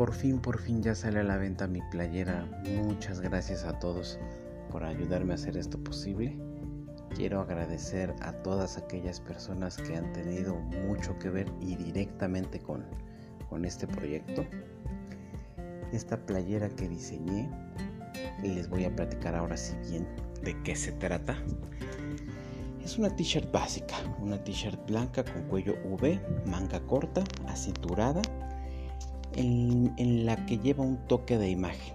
por fin, por fin ya sale a la venta mi playera. Muchas gracias a todos por ayudarme a hacer esto posible. Quiero agradecer a todas aquellas personas que han tenido mucho que ver y directamente con, con este proyecto. Esta playera que diseñé, les voy a platicar ahora si bien de qué se trata. Es una t-shirt básica, una t-shirt blanca con cuello V, manga corta, acinturada, en, la que lleva un toque de imagen.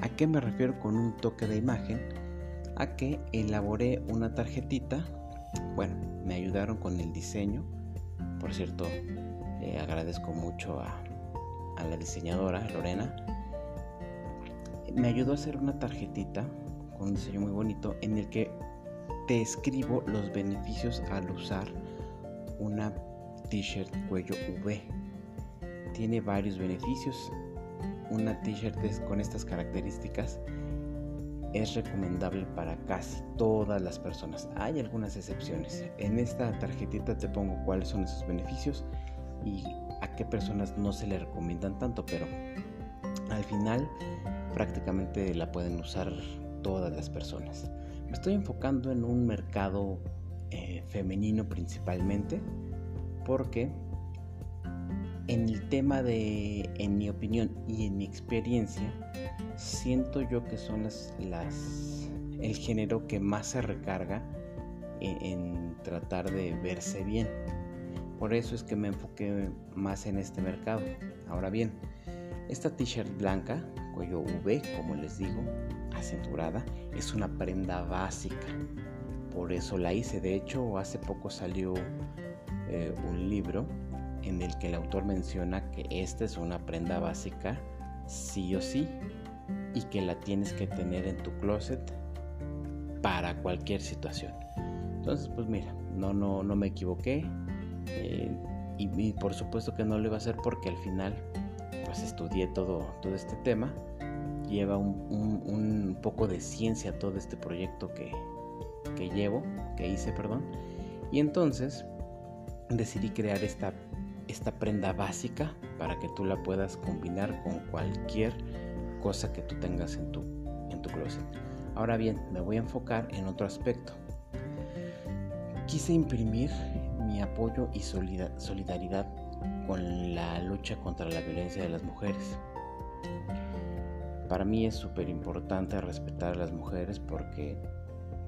¿A qué me refiero con un toque de imagen? A que elaboré una tarjetita, bueno, me ayudaron con el diseño, por cierto, eh, agradezco mucho a, a la diseñadora Lorena, me ayudó a hacer una tarjetita con un diseño muy bonito en el que te escribo los beneficios al usar una t-shirt cuello V. Tiene varios beneficios. Una t-shirt con estas características es recomendable para casi todas las personas. Hay algunas excepciones. En esta tarjetita te pongo cuáles son esos beneficios y a qué personas no se le recomiendan tanto, pero al final prácticamente la pueden usar todas las personas. Me estoy enfocando en un mercado eh, femenino principalmente porque en el tema de, en mi opinión y en mi experiencia, siento yo que son las, las el género que más se recarga en, en tratar de verse bien. Por eso es que me enfoqué más en este mercado. Ahora bien, esta t-shirt blanca, cuello V, como les digo, acenturada, es una prenda básica. Por eso la hice. De hecho, hace poco salió eh, un libro en el que el autor menciona que esta es una prenda básica sí o sí y que la tienes que tener en tu closet para cualquier situación. Entonces, pues mira, no, no, no me equivoqué. Eh, y, por supuesto que no lo iba a hacer porque al final pues estudié todo, todo este tema. Lleva un, un, poco de ciencia todo este proyecto que, que llevo, que hice, perdón. Y entonces decidí crear esta, esta prenda básica para que tú la puedas combinar con cualquier cosa que tú tengas en tu, en tu closet. Ahora bien, me voy a enfocar en otro aspecto. Quise imprimir mi apoyo y solidaridad con la lucha contra la violencia de las mujeres. Para mí es súper importante respetar a las mujeres porque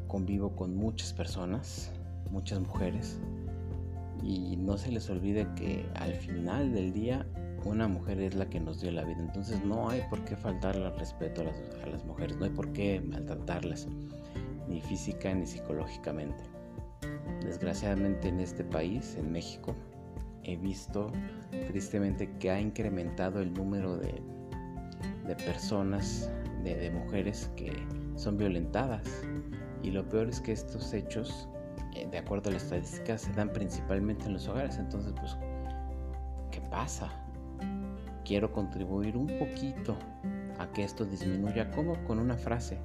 convivo con muchas personas, muchas mujeres, y no se les olvide que al final del día una mujer es la que nos dio la vida. Entonces no hay por qué faltarle al respeto a las, a las mujeres, no hay por qué maltratarlas, ni física ni psicológicamente. Desgraciadamente en este país, en México, he visto tristemente que ha incrementado el número de, de personas, de, de, mujeres que son violentadas. Y lo peor es que estos hechos, de acuerdo a las estadísticas, se dan principalmente en los hogares. Entonces, pues, ¿qué pasa? Quiero contribuir un poquito a que esto disminuya. como Con una frase.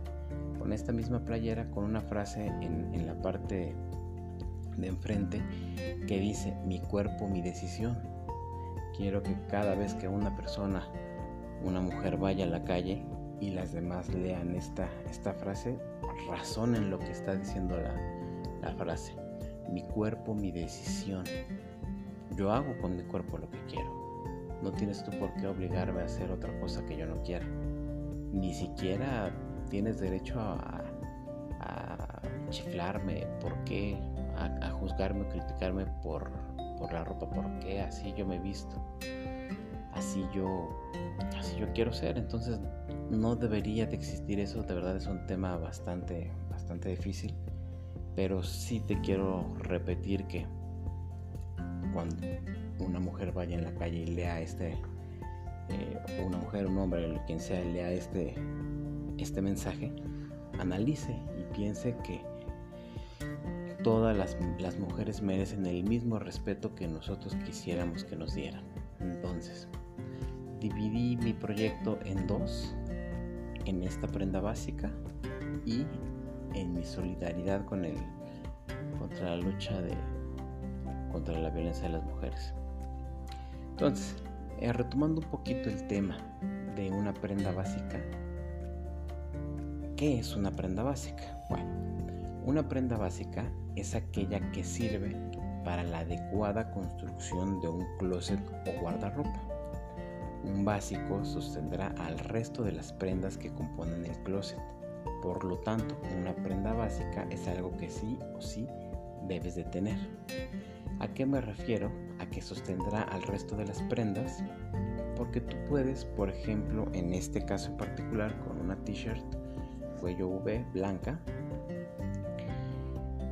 Con esta misma playera, con una frase en, en la parte de enfrente que dice mi cuerpo, mi decisión. Quiero que cada vez que una persona, una mujer vaya a la calle y las demás lean esta, esta frase, razonen lo que está diciendo la, la frase. Mi cuerpo, mi decisión. Yo hago con mi cuerpo lo que quiero. No tienes tú por qué obligarme a hacer otra cosa que yo no quiera. Ni siquiera tienes derecho a, chiflarme. ¿Por qué? a, juzgarme o criticarme por, por la ropa, porque así yo me he visto, así yo, así yo quiero ser, entonces no debería de existir eso, de verdad es un tema bastante, bastante difícil, pero sí te quiero repetir que cuando una mujer vaya en la calle y lea este, eh, una mujer, un hombre, quien sea, lea este, este mensaje, analice y piense que todas las, mujeres merecen el mismo respeto que nosotros quisiéramos que nos dieran. Entonces, dividí mi proyecto en dos, en esta prenda básica y mi solidaridad con el, contra la lucha de, contra la violencia de las mujeres. Entonces, eh, retomando un poquito el tema de una prenda básica, ¿qué es una prenda básica? Bueno, una prenda básica es aquella que sirve para la adecuada construcción de un closet o guardarropa. Un básico sostendrá al resto de las prendas que componen el closet. Por lo tanto, una prenda básica es algo que sí o sí debes de tener. ¿A qué me refiero? A que sostendrá al resto de las prendas porque tú puedes, por ejemplo, en este caso en particular, con una t-shirt cuello V blanca,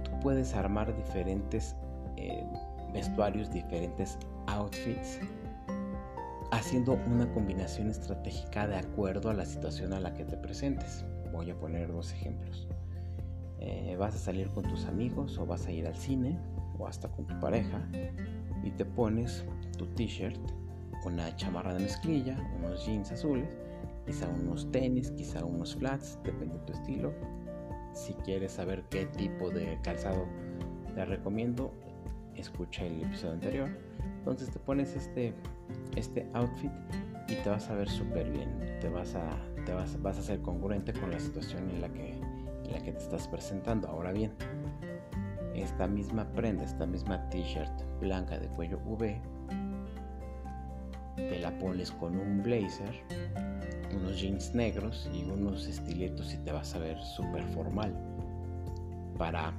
tú puedes armar diferentes eh, vestuarios, diferentes outfits, haciendo una combinación estratégica de acuerdo a la situación a la que te presentes. Voy a poner dos ejemplos. Eh, vas a salir con tus amigos o vas a ir al cine o hasta con tu pareja y te pones tu t-shirt, una chamarra de mezclilla, unos jeans azules, quizá unos tenis, quizá unos flats, depende de tu estilo. Si quieres saber qué tipo de calzado te recomiendo, escucha el episodio anterior. Entonces te pones este, este outfit y te vas a ver súper bien. Te vas a, te vas, vas a ser congruente con la situación en la, que, en la que te estás presentando. Ahora bien, esta misma prenda, esta misma t-shirt blanca de cuello V, te la pones con un blazer, unos jeans negros y unos estiletos y te vas a ver súper formal. Para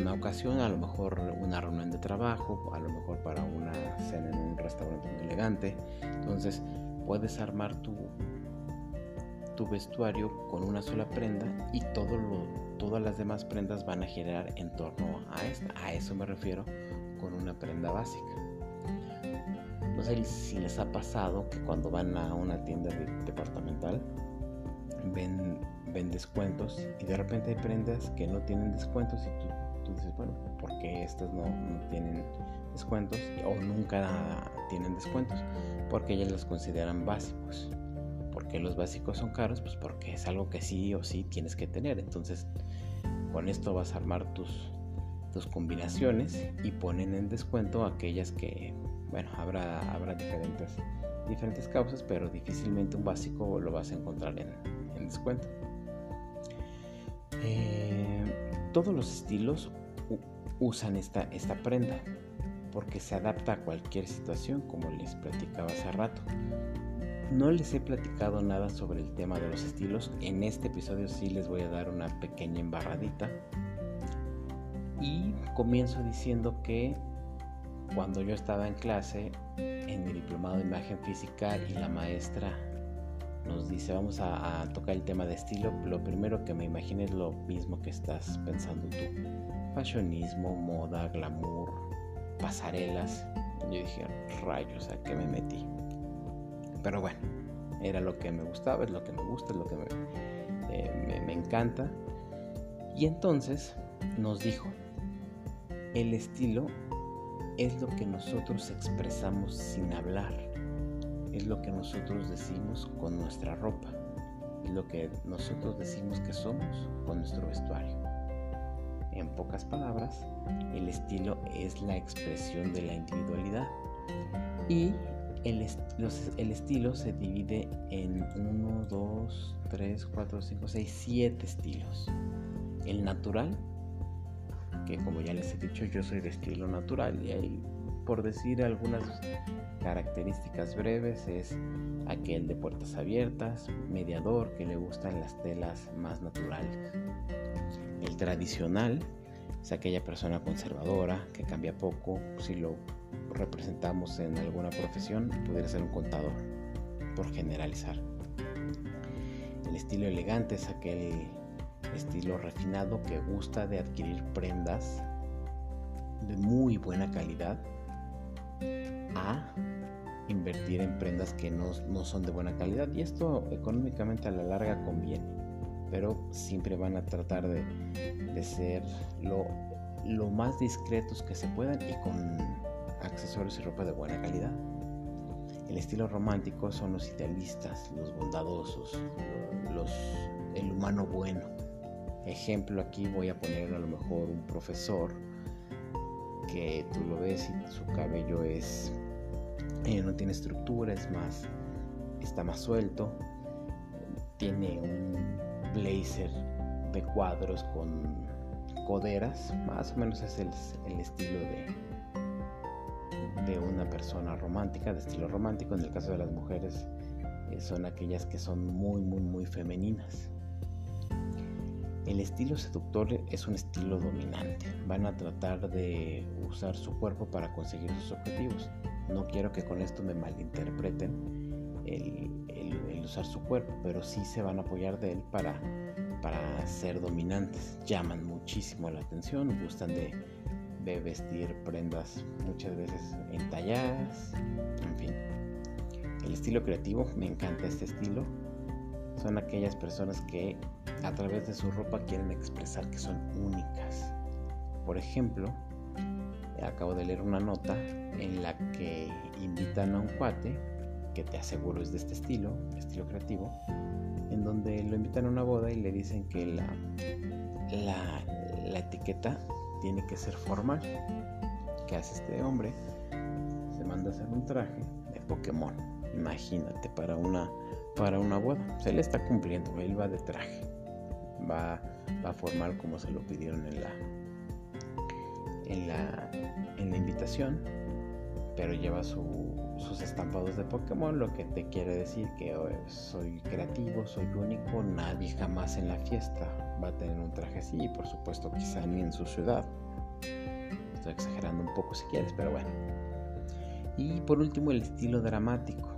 una ocasión, a lo mejor una reunión de trabajo, a lo mejor para una cena en un restaurante muy elegante. Entonces puedes armar tu, tu vestuario con una sola prenda y todo lo, todas las demás prendas van a girar en torno a esta. A eso me refiero con una prenda básica. No sé si les ha pasado que cuando van a una tienda departamental ven, ven descuentos y de repente hay prendas que no tienen descuentos y tú tú dices, bueno, ¿por qué estas no, tienen descuentos o nunca tienen descuentos? Porque ellas los consideran básicos. porque los básicos son caros? Pues porque es algo que sí o sí tienes que tener. Entonces, con esto vas a armar tus, tus combinaciones y ponen en descuento aquellas que, bueno, habrá, habrá diferentes, diferentes causas, pero difícilmente un básico lo vas a encontrar en, en descuento. Eh, todos los estilos usan esta, prenda porque se adapta a cualquier situación como les platicaba hace rato. No les he platicado nada sobre el tema de los estilos. En este episodio sí les voy a dar una pequeña embarradita. Y comienzo diciendo que cuando yo estaba en clase, en mi diplomado de imagen física y la maestra nos dice vamos a, tocar el tema de estilo, lo primero que me imagino es lo mismo que estás pensando tú. Fashionismo, moda, glamour, pasarelas. Yo dije, rayos, ¿a qué me metí? Pero bueno, era lo que me gustaba, es lo que me gusta, es lo que me, eh, me encanta. Y entonces nos dijo, el estilo es lo que nosotros expresamos sin hablar es lo que nosotros decimos con nuestra ropa, es lo que nosotros decimos que somos con nuestro vestuario. En pocas palabras, el estilo es la expresión de la individualidad y el, el estilo se divide en 1, 2, 3, 4, 5, 6, 7 estilos. El natural, que como ya les he dicho, yo soy de estilo natural y hay, por decir algunas características breves es aquel de puertas abiertas, mediador que le gustan las telas más naturales. El tradicional es aquella persona conservadora que cambia poco, si lo representamos en alguna profesión, pudiera ser un contador, por generalizar. El estilo elegante es aquel estilo refinado que gusta de adquirir prendas de muy buena calidad a invertir en prendas que no, son de buena calidad y esto económicamente a la larga conviene pero siempre van a tratar de, ser lo, lo, más discretos que se puedan y con accesorios y ropa de buena calidad. El estilo romántico son los idealistas, los bondadosos, los, el humano bueno. Ejemplo aquí voy a poner a lo mejor un profesor que tú lo ves y su cabello es Eh, no tiene estructura, es más, está más suelto. Tiene un blazer de cuadros con coderas, más o menos es el, estilo de, de una persona romántica, de estilo romántico. En el caso de las mujeres, eh, son aquellas que son muy, muy, muy femeninas. El estilo seductor es un estilo dominante. Van a tratar de usar su cuerpo para conseguir sus objetivos. No quiero que con esto me malinterpreten el, usar su cuerpo, pero sí se van a apoyar de él para, para ser dominantes. Llaman muchísimo la atención, gustan de, de vestir prendas muchas veces entalladas, en fin. El estilo creativo, me encanta este estilo. Son aquellas personas que a través de su ropa quieren expresar que son únicas. Por ejemplo, acabo de leer una nota en la que invitan a un cuate, que te aseguro es de este estilo, estilo creativo, en donde lo invitan a una boda y le dicen que la, la, etiqueta tiene que ser formal. ¿Qué hace este hombre? Se manda a hacer un traje de Pokémon. Imagínate, para una, para una boda. Se le está cumpliendo, él va de traje va, a formar como se lo pidieron en la, en la, en la invitación, pero lleva sus estampados de Pokémon, lo que te quiere decir que oh, soy creativo, soy único, nadie jamás en la fiesta va a tener un traje así, y por supuesto quizá ni en su ciudad. Estoy exagerando un poco si quieres, pero bueno. Y por último el estilo dramático.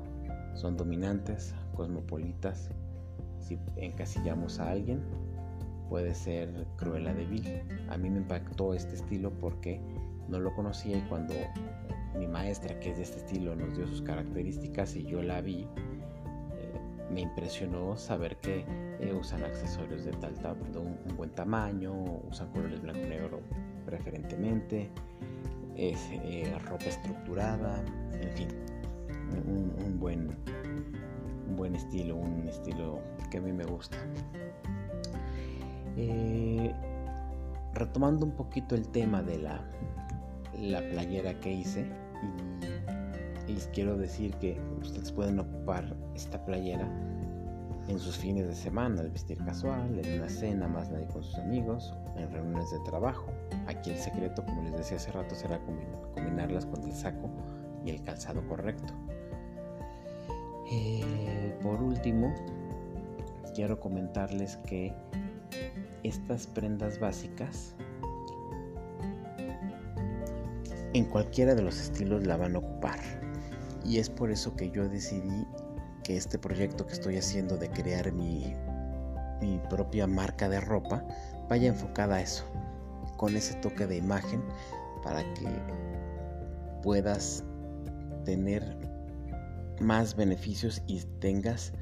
Son dominantes, cosmopolitas. Si encasillamos a alguien, puede ser Cruella de Vil. A mí me impactó este estilo porque no lo conocía y cuando mi maestra, que es de este estilo, nos dio sus características y yo la vi, eh, me impresionó saber que eh, usan accesorios de tal de un, buen tamaño, usan colores blanco y negro preferentemente, es, eh, ropa estructurada, en fin, un, buen, un buen estilo, un estilo que a mí me gusta. Eh, retomando un poquito el tema de la, la playera que hice, y les quiero decir que ustedes pueden ocupar esta playera en sus fines de semana, al vestir casual, en una cena más nadie con sus amigos, en reuniones de trabajo. Aquí el secreto, como les decía hace rato, será combinarlas con el saco y el calzado correcto. Eh, por último, quiero comentarles que estas prendas básicas en cualquiera de los estilos la van a ocupar. Y es por eso que yo decidí que este proyecto que estoy haciendo de crear mi, mi propia marca de ropa vaya enfocada a eso, con ese toque de imagen para que puedas tener más beneficios y tengas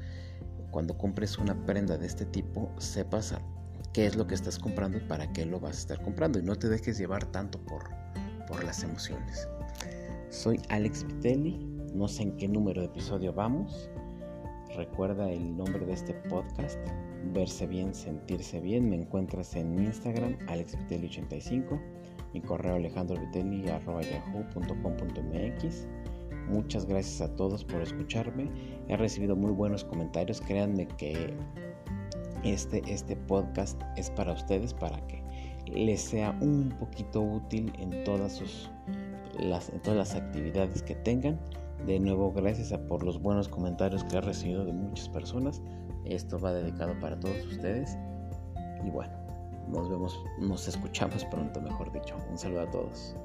cuando compres una prenda de este tipo sepas qué es lo que estás comprando y para qué lo vas a estar comprando y no te dejes llevar tanto por, por las emociones. Soy Alex Vitelli, no sé en qué número de episodio vamos. Recuerda el nombre de este podcast, Verse Bien, Sentirse Bien. Me encuentras en Instagram, alexvitelli85, mi correo alejandrovitelli.yahoo.com.mx. Muchas gracias a todos por escucharme. He recibido muy buenos comentarios. Créanme que este, este podcast es para ustedes, para que les sea un poquito útil en todas, sus, las, todas las actividades que tengan. De nuevo, gracias a por los buenos comentarios que he recibido de muchas personas. Esto va dedicado para todos ustedes. Y bueno, nos vemos, nos escuchamos pronto, mejor dicho. Un saludo a todos.